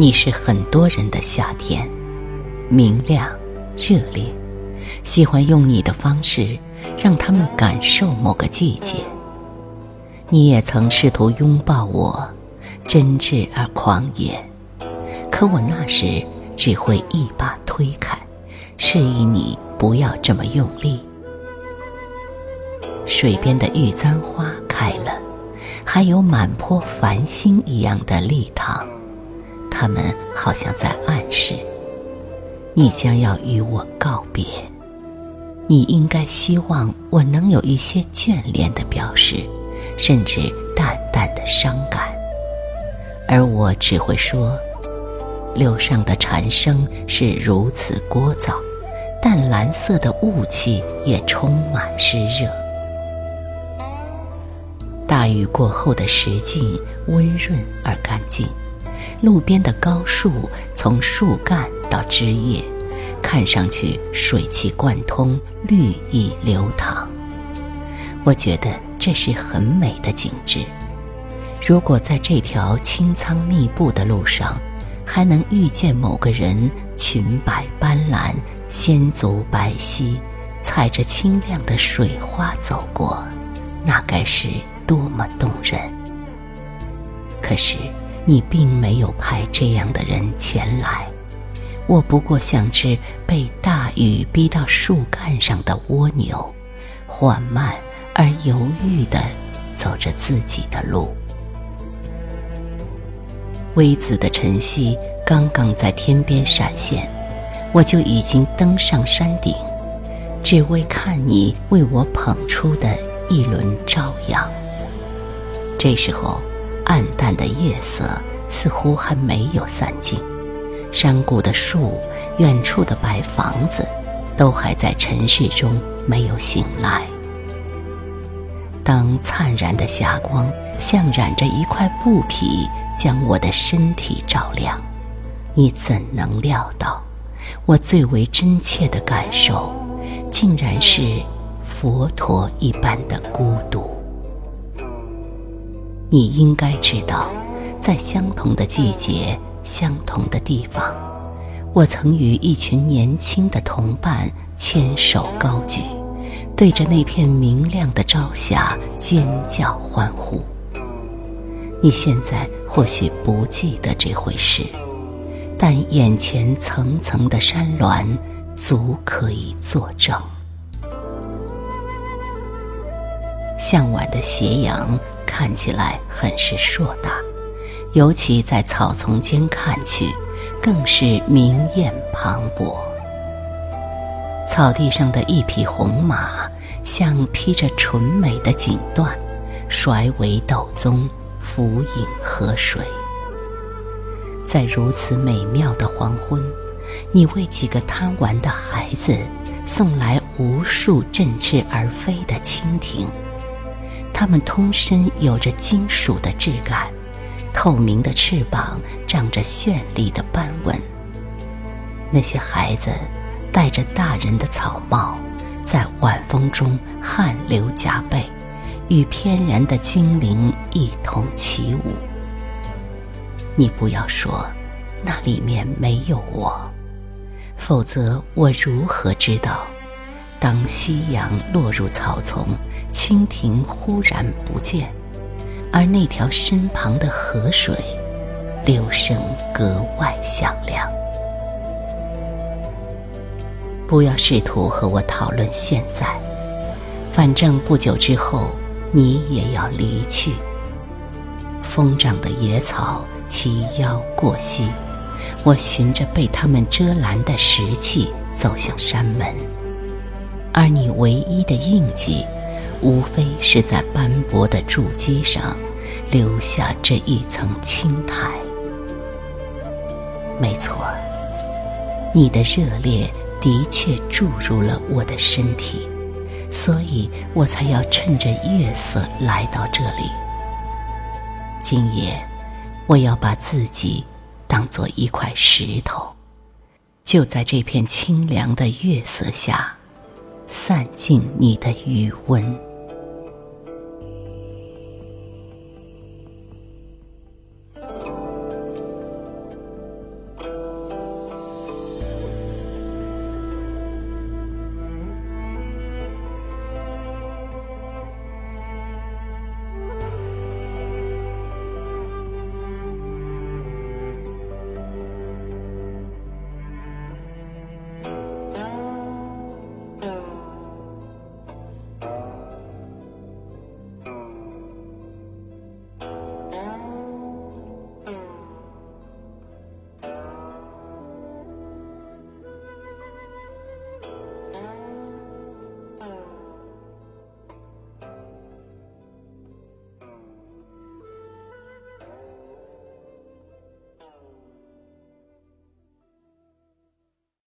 你是很多人的夏天，明亮、热烈，喜欢用你的方式让他们感受某个季节。你也曾试图拥抱我，真挚而狂野，可我那时只会一把推开，示意你不要这么用力。水边的玉簪花开了。还有满坡繁星一样的立堂，他们好像在暗示，你将要与我告别。你应该希望我能有一些眷恋的表示，甚至淡淡的伤感，而我只会说，柳上的蝉声是如此聒噪，淡蓝色的雾气也充满湿热。大雨过后的石径温润而干净，路边的高树从树干到枝叶，看上去水气贯通，绿意流淌。我觉得这是很美的景致。如果在这条青苍密布的路上，还能遇见某个人，裙摆斑斓，仙足白皙，踩着清亮的水花走过，那该是。多么动人！可是你并没有派这样的人前来，我不过像只被大雨逼到树干上的蜗牛，缓慢而犹豫地走着自己的路。微紫的晨曦刚刚在天边闪现，我就已经登上山顶，只为看你为我捧出的一轮朝阳。这时候，暗淡的夜色似乎还没有散尽，山谷的树、远处的白房子，都还在尘世中没有醒来。当灿然的霞光像染着一块布匹，将我的身体照亮，你怎能料到，我最为真切的感受，竟然是佛陀一般的孤独。你应该知道，在相同的季节、相同的地方，我曾与一群年轻的同伴牵手高举，对着那片明亮的朝霞尖叫欢呼。你现在或许不记得这回事，但眼前层层的山峦足可以作证。向晚的斜阳。看起来很是硕大，尤其在草丛间看去，更是明艳磅礴。草地上的一匹红马，像披着纯美的锦缎，甩尾斗宗，俯影河水。在如此美妙的黄昏，你为几个贪玩的孩子送来无数振翅而飞的蜻蜓。它们通身有着金属的质感，透明的翅膀长着绚丽的斑纹。那些孩子戴着大人的草帽，在晚风中汗流浃背，与翩然的精灵一同起舞。你不要说，那里面没有我，否则我如何知道？当夕阳落入草丛，蜻蜓忽然不见，而那条身旁的河水，流声格外响亮。不要试图和我讨论现在，反正不久之后你也要离去。疯长的野草齐腰过膝，我循着被它们遮拦的石器走向山门。而你唯一的印记，无非是在斑驳的筑基上留下这一层青苔。没错，你的热烈的确注入了我的身体，所以我才要趁着月色来到这里。今夜，我要把自己当做一块石头，就在这片清凉的月色下。散尽你的余温。